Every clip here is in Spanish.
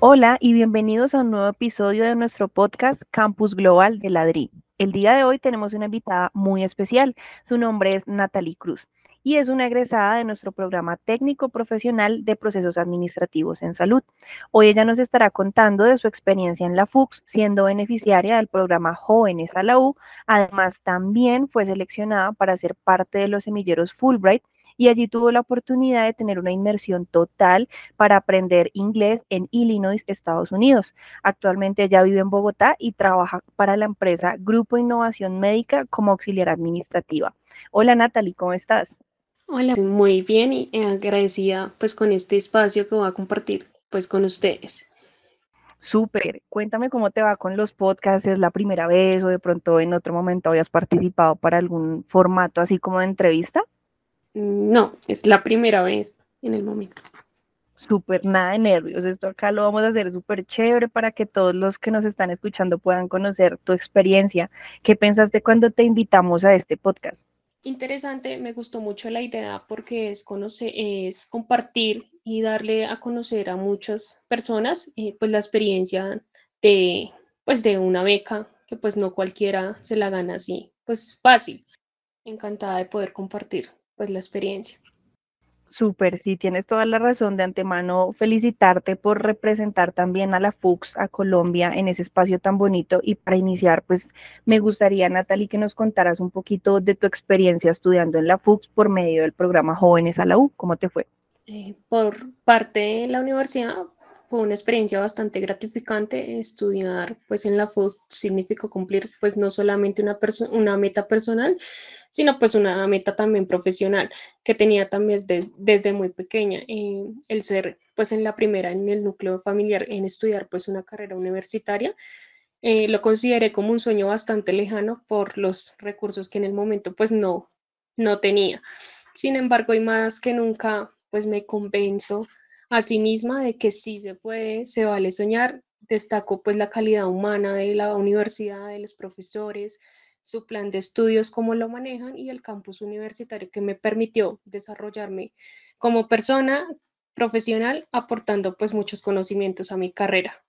Hola y bienvenidos a un nuevo episodio de nuestro podcast Campus Global de Ladri. El día de hoy tenemos una invitada muy especial. Su nombre es Natalie Cruz y es una egresada de nuestro programa técnico profesional de procesos administrativos en salud. Hoy ella nos estará contando de su experiencia en la FUX, siendo beneficiaria del programa Jóvenes a la U. Además, también fue seleccionada para ser parte de los semilleros Fulbright y allí tuvo la oportunidad de tener una inmersión total para aprender inglés en Illinois, Estados Unidos. Actualmente ella vive en Bogotá y trabaja para la empresa Grupo Innovación Médica como auxiliar administrativa. Hola Natalie, ¿cómo estás? Hola, muy bien y agradecida pues con este espacio que voy a compartir pues con ustedes. Súper, cuéntame cómo te va con los podcasts, ¿es la primera vez o de pronto en otro momento habías participado para algún formato así como de entrevista? No, es la primera vez en el momento. Súper, nada de nervios. Esto acá lo vamos a hacer súper chévere para que todos los que nos están escuchando puedan conocer tu experiencia. ¿Qué pensaste cuando te invitamos a este podcast? Interesante, me gustó mucho la idea porque es, conocer, es compartir y darle a conocer a muchas personas eh, pues la experiencia de, pues de una beca que pues no cualquiera se la gana así, pues fácil. Encantada de poder compartir pues la experiencia. Súper, sí, tienes toda la razón de antemano felicitarte por representar también a la FUX, a Colombia, en ese espacio tan bonito. Y para iniciar, pues me gustaría, Natalie, que nos contaras un poquito de tu experiencia estudiando en la FUX por medio del programa Jóvenes a la U. ¿Cómo te fue? Eh, por parte de la universidad, fue una experiencia bastante gratificante. Estudiar pues en la FUX significó cumplir pues no solamente una, una meta personal, sino pues una meta también profesional que tenía también desde, desde muy pequeña, eh, el ser pues en la primera en el núcleo familiar, en estudiar pues una carrera universitaria. Eh, lo consideré como un sueño bastante lejano por los recursos que en el momento pues no, no tenía. Sin embargo, y más que nunca pues me convenzo a sí misma de que sí se puede, se vale soñar. Destaco pues la calidad humana de la universidad, de los profesores, su plan de estudios, cómo lo manejan y el campus universitario que me permitió desarrollarme como persona profesional, aportando pues muchos conocimientos a mi carrera.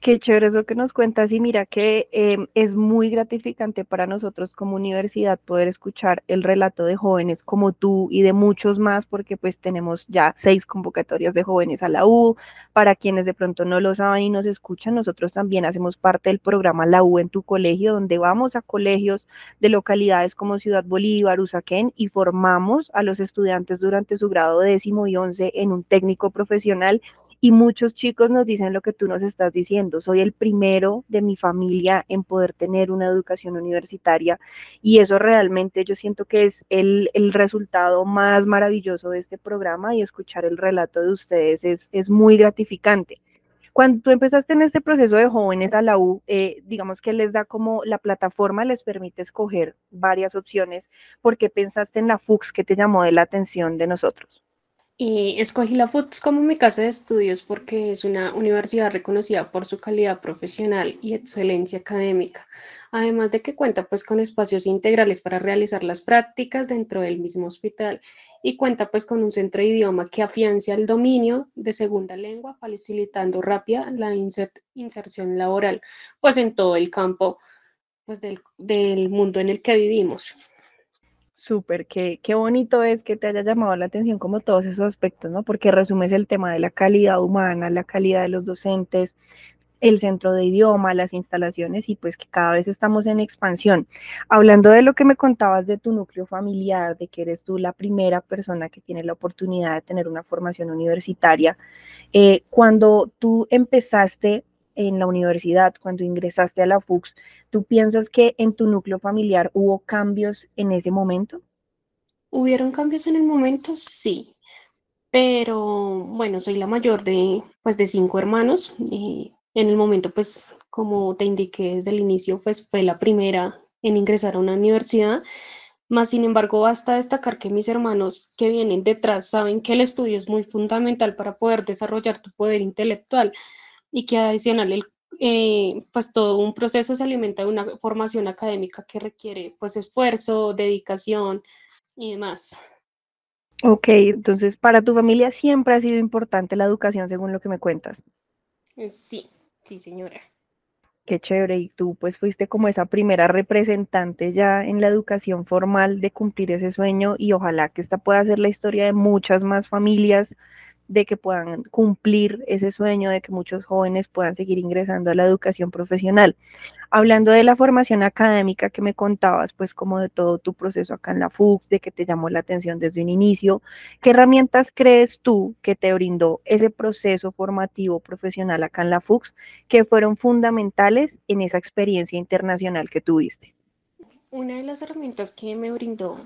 Qué chévere eso que nos cuentas y mira que em, es muy gratificante para nosotros como universidad poder escuchar el relato de jóvenes como tú y de muchos más porque pues tenemos ya seis convocatorias de jóvenes a la U. Para quienes de pronto no lo saben y nos escuchan, nosotros también hacemos parte del programa La U en tu colegio donde vamos a colegios de localidades como Ciudad Bolívar, Usaquén y formamos a los estudiantes durante su grado décimo y once en un técnico profesional y muchos chicos nos dicen lo que tú nos estás diciendo. Soy el primero de mi familia en poder tener una educación universitaria y eso realmente yo siento que es el, resultado más maravilloso de este programa y escuchar el relato de ustedes es, es muy gratificante. Cuando tú empezaste en este proceso de jóvenes a la U, eh, digamos que les da como la plataforma les permite escoger varias opciones. ¿Por qué pensaste en la FUX que te llamó de la atención de nosotros? Y escogí la FUTS como mi casa de estudios porque es una universidad reconocida por su calidad profesional y excelencia académica, además de que cuenta pues con espacios integrales para realizar las prácticas dentro del mismo hospital y cuenta pues con un centro de idioma que afiancia el dominio de segunda lengua, facilitando rápida la inserción laboral pues en todo el campo pues del, del mundo en el que vivimos. Súper, qué, qué bonito es que te haya llamado la atención como todos esos aspectos, ¿no? Porque resumes el tema de la calidad humana, la calidad de los docentes, el centro de idioma, las instalaciones y pues que cada vez estamos en expansión. Hablando de lo que me contabas de tu núcleo familiar, de que eres tú la primera persona que tiene la oportunidad de tener una formación universitaria, eh, cuando tú empezaste en la universidad, cuando ingresaste a la FUX, ¿tú piensas que en tu núcleo familiar hubo cambios en ese momento? ¿Hubieron cambios en el momento? Sí, pero bueno, soy la mayor de, pues, de cinco hermanos. Y en el momento, pues, como te indiqué desde el inicio, pues fue la primera en ingresar a una universidad. Más sin embargo, basta destacar que mis hermanos que vienen detrás saben que el estudio es muy fundamental para poder desarrollar tu poder intelectual y que adicional el, eh, pues todo un proceso se alimenta de una formación académica que requiere pues esfuerzo, dedicación y demás. Ok, entonces para tu familia siempre ha sido importante la educación según lo que me cuentas. Eh, sí, sí, señora. Qué chévere. Y tú pues fuiste como esa primera representante ya en la educación formal de cumplir ese sueño y ojalá que esta pueda ser la historia de muchas más familias de que puedan cumplir ese sueño, de que muchos jóvenes puedan seguir ingresando a la educación profesional. Hablando de la formación académica que me contabas, pues como de todo tu proceso acá en la FUX, de que te llamó la atención desde un inicio, ¿qué herramientas crees tú que te brindó ese proceso formativo profesional acá en la FUX que fueron fundamentales en esa experiencia internacional que tuviste? Una de las herramientas que me brindó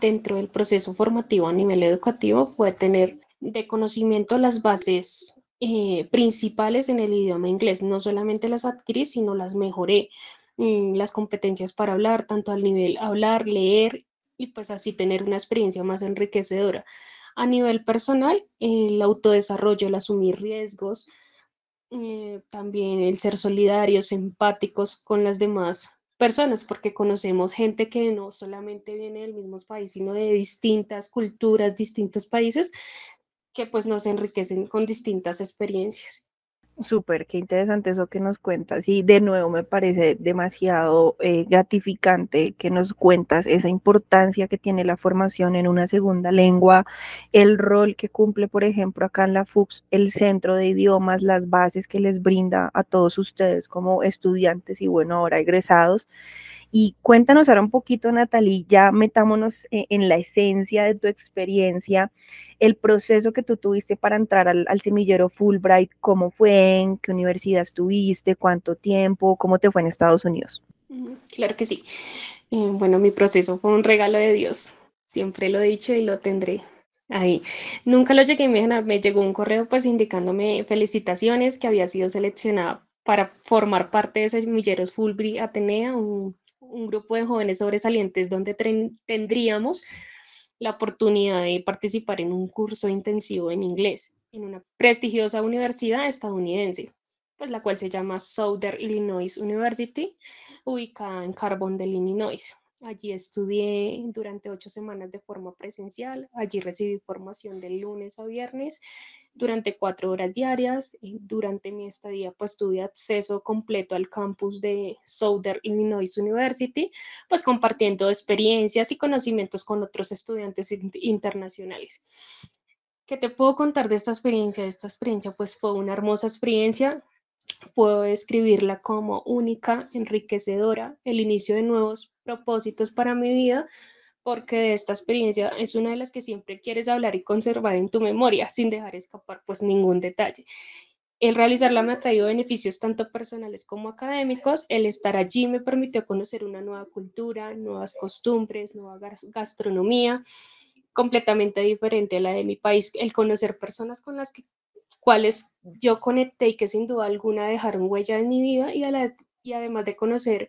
dentro del proceso formativo a nivel educativo fue tener de conocimiento las bases eh, principales en el idioma inglés. No solamente las adquirí, sino las mejoré. Mm, las competencias para hablar, tanto al nivel hablar, leer y pues así tener una experiencia más enriquecedora. A nivel personal, el autodesarrollo, el asumir riesgos, eh, también el ser solidarios, empáticos con las demás personas, porque conocemos gente que no solamente viene del mismo país, sino de distintas culturas, distintos países, que pues nos enriquecen con distintas experiencias. Súper, qué interesante eso que nos cuentas. Y de nuevo me parece demasiado eh, gratificante que nos cuentas esa importancia que tiene la formación en una segunda lengua, el rol que cumple, por ejemplo, acá en la FUX, el centro de idiomas, las bases que les brinda a todos ustedes como estudiantes y bueno, ahora egresados. Y cuéntanos ahora un poquito, Natalie, ya metámonos e, en, la esencia de tu experiencia, el proceso que tú tuviste para entrar al, semillero Fulbright, cómo fue, en qué universidad estuviste, cuánto tiempo, cómo te fue en Estados Unidos. Claro que sí. Eh, bueno, mi proceso fue un regalo de Dios. Siempre lo he dicho y lo tendré ahí. Nunca lo llegué a me llegó un correo pues indicándome felicitaciones que había sido seleccionada para formar parte de Semilleros Fulbright Atenea, un un grupo de jóvenes sobresalientes donde tendríamos la oportunidad de participar en un curso intensivo en inglés en una prestigiosa universidad estadounidense, pues la cual se llama Southern Illinois University, ubicada en Carbondale, Illinois. Allí estudié durante ocho semanas de forma presencial, allí recibí formación de lunes a viernes durante cuatro horas diarias. Durante mi estadía, pues tuve acceso completo al campus de Southern Illinois University, pues compartiendo experiencias y conocimientos con otros estudiantes internacionales. ¿Qué te puedo contar de esta experiencia? Esta experiencia pues fue una hermosa experiencia. Puedo describirla como única, enriquecedora, el inicio de nuevos propósitos para mi vida, porque de esta experiencia es una de las que siempre quieres hablar y conservar en tu memoria sin dejar escapar pues ningún detalle. El realizarla me ha traído beneficios tanto personales como académicos. El estar allí me permitió conocer una nueva cultura, nuevas costumbres, nueva gastronomía, completamente diferente a la de mi país. El conocer personas con las que, cuales yo conecté y que sin duda alguna dejaron huella en mi vida y, además de conocer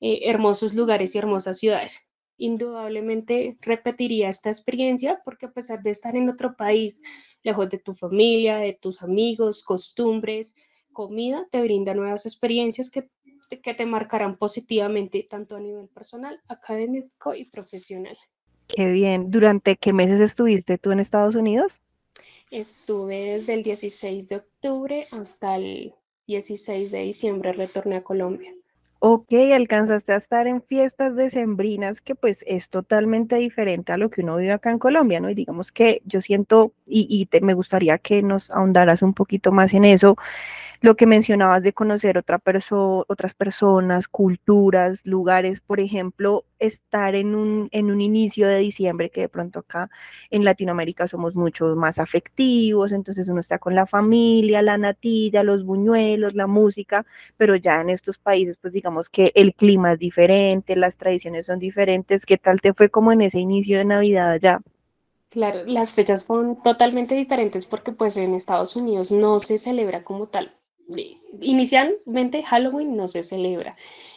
eh, hermosos lugares y hermosas ciudades indudablemente repetiría esta experiencia porque a pesar de estar en otro país, lejos de tu familia, de tus amigos, costumbres, comida, te brinda nuevas experiencias que, que te marcarán positivamente tanto a nivel personal, académico y profesional. Qué bien. ¿Durante qué meses estuviste tú en Estados Unidos? Estuve desde el 16 de octubre hasta el 16 de diciembre, retorné a Colombia. Ok, alcanzaste a estar en fiestas decembrinas que pues es totalmente diferente a lo que uno vive acá en Colombia, ¿no? Y digamos que yo siento y, y te, me gustaría que nos ahondaras un poquito más en eso, lo que mencionabas de conocer otra otras personas, culturas, lugares, por ejemplo, estar en un, en un inicio de diciembre, que de pronto acá en Latinoamérica somos mucho más afectivos, entonces uno está con la familia, la natilla, los buñuelos, la música, pero ya en estos países, pues digamos que el clima es diferente, las tradiciones son diferentes. ¿Qué tal te fue como en ese inicio de Navidad allá? Claro, las fechas son totalmente diferentes porque pues en Estados Unidos no se celebra como tal inicialmente Halloween no se celebra.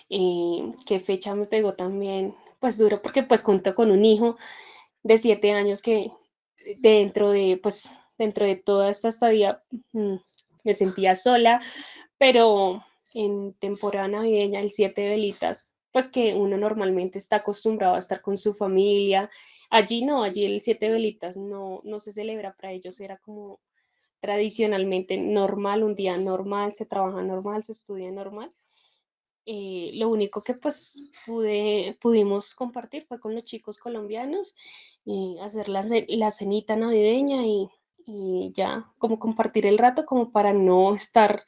Eh, ¿Qué fecha me pegó también? Pues duro porque pues cuento con un hijo de siete años que dentro de pues dentro de toda esta estadía mm, me sentía sola, pero en temporada navideña el siete velitas pues que uno normalmente está acostumbrado a estar con su familia. Allí no, allí el siete velitas no, no se celebra para ellos, era como tradicionalmente normal, un día normal, se trabaja normal, se estudia normal. Eh, lo único que pues pude, pudimos compartir fue con los chicos colombianos y hacer la, la cenita navideña y, y, ya como compartir el rato como para no estar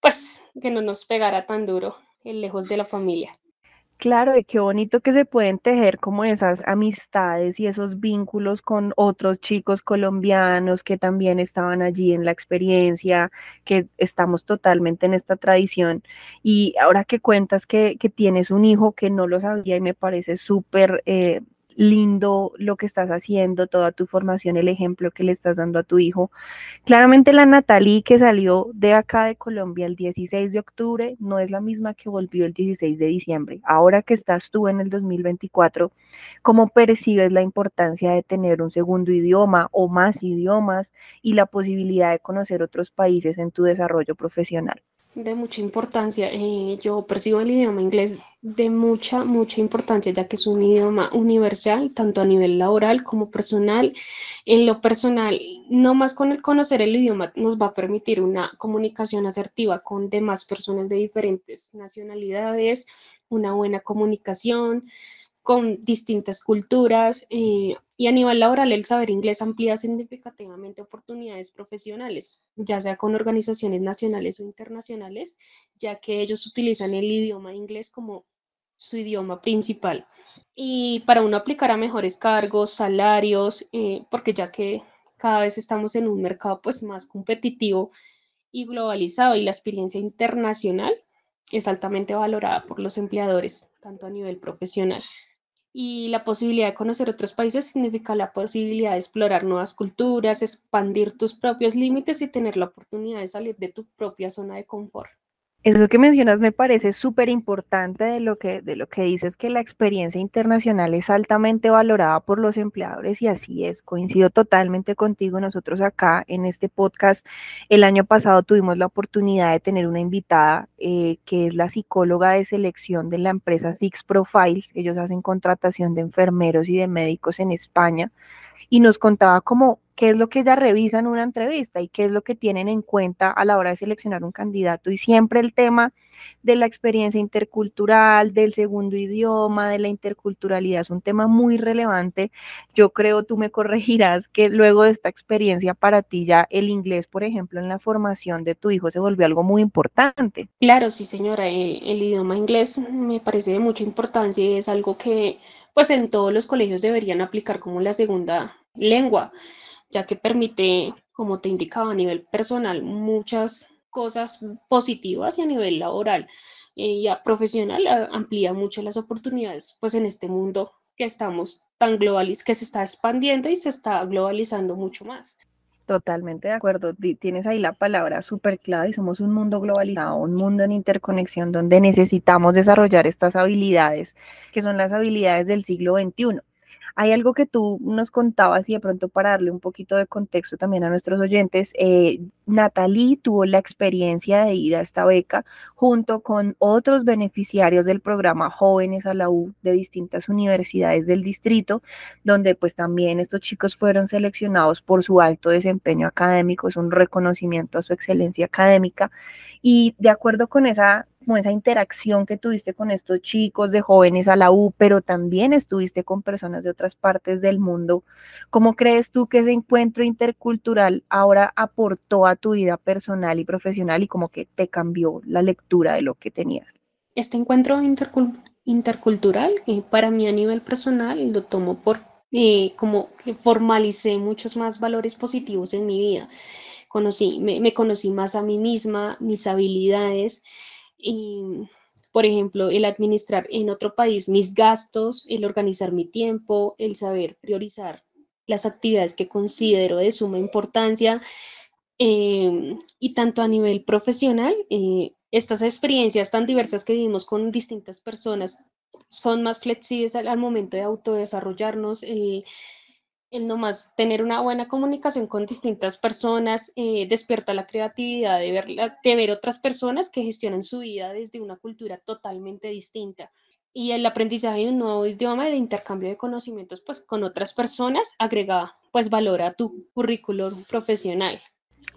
pues que no nos pegara tan duro el lejos de la familia. Claro, y qué bonito que se pueden tejer como esas amistades y esos vínculos con otros chicos colombianos que también estaban allí en la experiencia, que estamos totalmente en esta tradición. Y ahora que cuentas que, que tienes un hijo que no lo sabía y me parece súper eh, lindo lo que estás haciendo, toda tu formación, el ejemplo que le estás dando a tu hijo. Claramente la Natalie que salió de acá de Colombia el 16 de octubre no es la misma que volvió el 16 de diciembre. Ahora que estás tú en el 2024, ¿cómo percibes la importancia de tener un segundo idioma o más idiomas y la posibilidad de conocer otros países en tu desarrollo profesional? De mucha importancia. Eh, yo percibo el idioma inglés de mucha, mucha importancia, ya que es un idioma universal, tanto a nivel laboral como personal. En lo personal, no más con el conocer el idioma nos va a permitir una comunicación asertiva con demás personas de diferentes nacionalidades, una buena comunicación, con distintas culturas eh, y a nivel laboral el saber inglés amplía significativamente oportunidades profesionales, ya sea con organizaciones nacionales o internacionales, ya que ellos utilizan el idioma inglés como su idioma principal. Y para uno aplicar a mejores cargos, salarios, eh, porque ya que cada vez estamos en un mercado pues más competitivo y globalizado y la experiencia internacional es altamente valorada por los empleadores, tanto a nivel profesional y la posibilidad de conocer otros países significa la posibilidad de explorar nuevas culturas, expandir tus propios límites y tener la oportunidad de salir de tu propia zona de confort. Eso que mencionas me parece súper importante de lo que de lo que dices que la experiencia internacional es altamente valorada por los empleadores y así es. Coincido totalmente contigo. Nosotros acá en este podcast el año pasado tuvimos la oportunidad de tener una invitada eh, que es la psicóloga de selección de la empresa Six Profiles. Ellos hacen contratación de enfermeros y de médicos en España y nos contaba cómo qué es lo que ella revisa en una entrevista y qué es lo que tienen en cuenta a la hora de seleccionar un candidato. Y siempre el tema de la experiencia intercultural, del segundo idioma, de la interculturalidad es un tema muy relevante. Yo creo, tú me corregirás, que luego de esta experiencia para ti ya el inglés, por ejemplo, en la formación de tu hijo se volvió algo muy importante. Claro, sí, señora. El, el idioma inglés me parece de mucha importancia y es algo que pues en todos los colegios deberían aplicar como la segunda lengua ya que permite, como te indicaba, a nivel personal muchas cosas positivas y a nivel laboral y a profesional amplía mucho las oportunidades, pues en este mundo que estamos tan globalizados, que se está expandiendo y se está globalizando mucho más. Totalmente de acuerdo. Tienes ahí la palabra súper clave y somos un mundo globalizado, un mundo en interconexión donde necesitamos desarrollar estas habilidades, que son las habilidades del siglo XXI. Hay algo que tú nos contabas y de pronto para darle un poquito de contexto también a nuestros oyentes, eh, Natalie tuvo la experiencia de ir a esta beca junto con otros beneficiarios del programa Jóvenes a la U de distintas universidades del distrito, donde pues también estos chicos fueron seleccionados por su alto desempeño académico, es un reconocimiento a su excelencia académica y de acuerdo con esa como esa interacción que tuviste con estos chicos de jóvenes a la U, pero también estuviste con personas de otras partes del mundo. ¿Cómo crees tú que ese encuentro intercultural ahora aportó a tu vida personal y profesional y como que te cambió la lectura de lo que tenías? Este encuentro intercultural, eh, para mí a nivel personal, lo tomo por eh, como que formalicé muchos más valores positivos en mi vida. Conocí, me conocí más a mí misma, mis habilidades, y, por ejemplo, el administrar en otro país mis gastos, el organizar mi tiempo, el saber priorizar las actividades que considero de suma importancia em, y tanto a nivel profesional, eh, estas experiencias tan diversas que vivimos con distintas personas son más flexibles al, momento de autodesarrollarnos. Eh, el nomás tener una buena comunicación con distintas personas eh, despierta la creatividad de ver, de ver otras personas que gestionan su vida desde una cultura totalmente distinta. Y el aprendizaje de un nuevo idioma, el intercambio de conocimientos pues, con otras personas agrega pues valor a tu currículum profesional.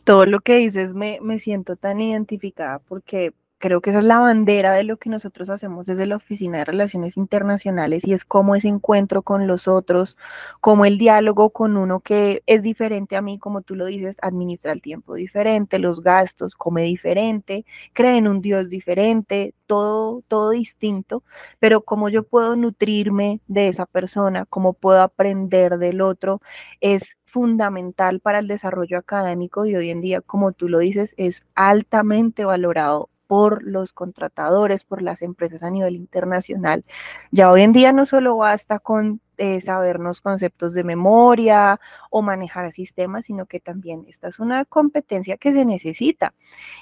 Todo lo que dices me, me siento tan identificada porque Creo que esa es la bandera de lo que nosotros hacemos desde la Oficina de Relaciones Internacionales y es cómo ese encuentro con los otros, cómo el diálogo con uno que es diferente a mí, como tú lo dices, administra el tiempo diferente, los gastos, come diferente, cree en un Dios diferente, todo, todo distinto, pero cómo yo puedo nutrirme de esa persona, cómo puedo aprender del otro, es fundamental para el desarrollo académico y hoy en día, como tú lo dices, es altamente valorado por los contratadores, por las empresas a nivel internacional. Ya hoy en día no solo basta con eh, sabernos conceptos de memoria o manejar sistemas, sino que también esta es una competencia que se necesita.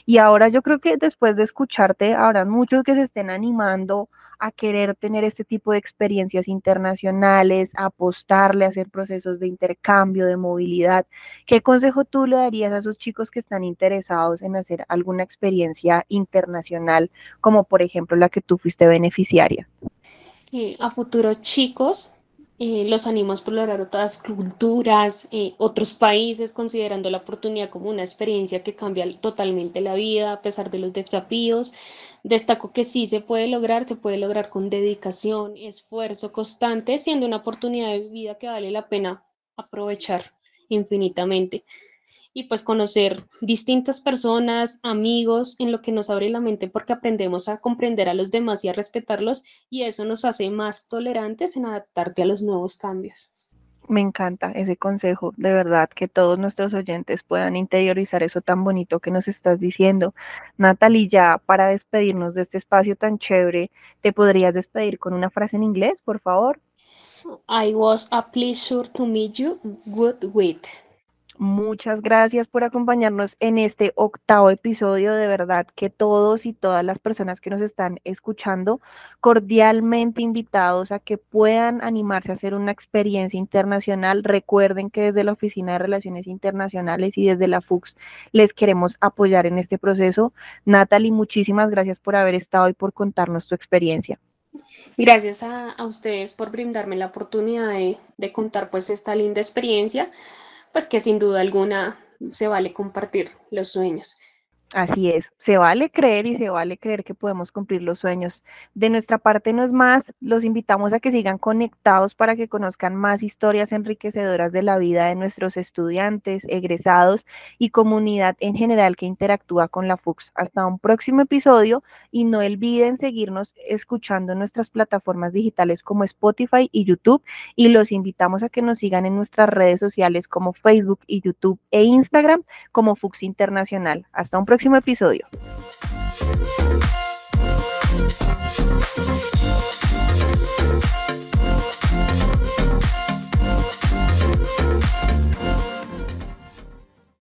Y ahora yo creo que después de escucharte, habrán muchos que se estén animando a querer tener este tipo de experiencias internacionales, a apostarle a hacer procesos de intercambio, de movilidad. ¿Qué consejo tú le darías a esos chicos que están interesados en hacer alguna experiencia internacional, como por ejemplo la que tú fuiste beneficiaria? Eh, a futuros chicos, eh, los animo a explorar otras culturas, eh, otros países, considerando la oportunidad como una experiencia que cambia totalmente la vida a pesar de los desafíos. Destaco que sí se puede lograr, se puede lograr con dedicación, esfuerzo constante, siendo una oportunidad de vida que vale la pena aprovechar infinitamente. Y pues conocer distintas personas, amigos, en lo que nos abre la mente porque aprendemos a comprender a los demás y a respetarlos y eso nos hace más tolerantes en adaptarte a los nuevos cambios. Me encanta ese consejo, de verdad, que todos nuestros oyentes puedan interiorizar eso tan bonito que nos estás diciendo. Natalie, ya para despedirnos de este espacio tan chévere, ¿te podrías despedir con una frase en inglés, por favor? I was a pleasure to meet you. Good with. Muchas gracias por acompañarnos en este octavo episodio. De verdad que todos y todas las personas que nos están escuchando, cordialmente invitados a que puedan animarse a hacer una experiencia internacional. Recuerden que desde la Oficina de Relaciones Internacionales y desde la FUX les queremos apoyar en este proceso. Natalie, muchísimas gracias por haber estado y por contarnos tu experiencia. Gracias a, ustedes por brindarme la oportunidad de, de contar pues esta linda experiencia pues que sin duda alguna se vale compartir los sueños. Así es, se vale creer y se vale creer que podemos cumplir los sueños. De nuestra parte no es más, los invitamos a que sigan conectados para que conozcan más historias enriquecedoras de la vida de nuestros estudiantes, egresados y comunidad en general que interactúa con la FUX. Hasta un próximo episodio y no olviden seguirnos escuchando nuestras plataformas digitales como Spotify y YouTube y los invitamos a que nos sigan en nuestras redes sociales como Facebook y YouTube e Instagram como FUX Internacional. Hasta un próximo episodio.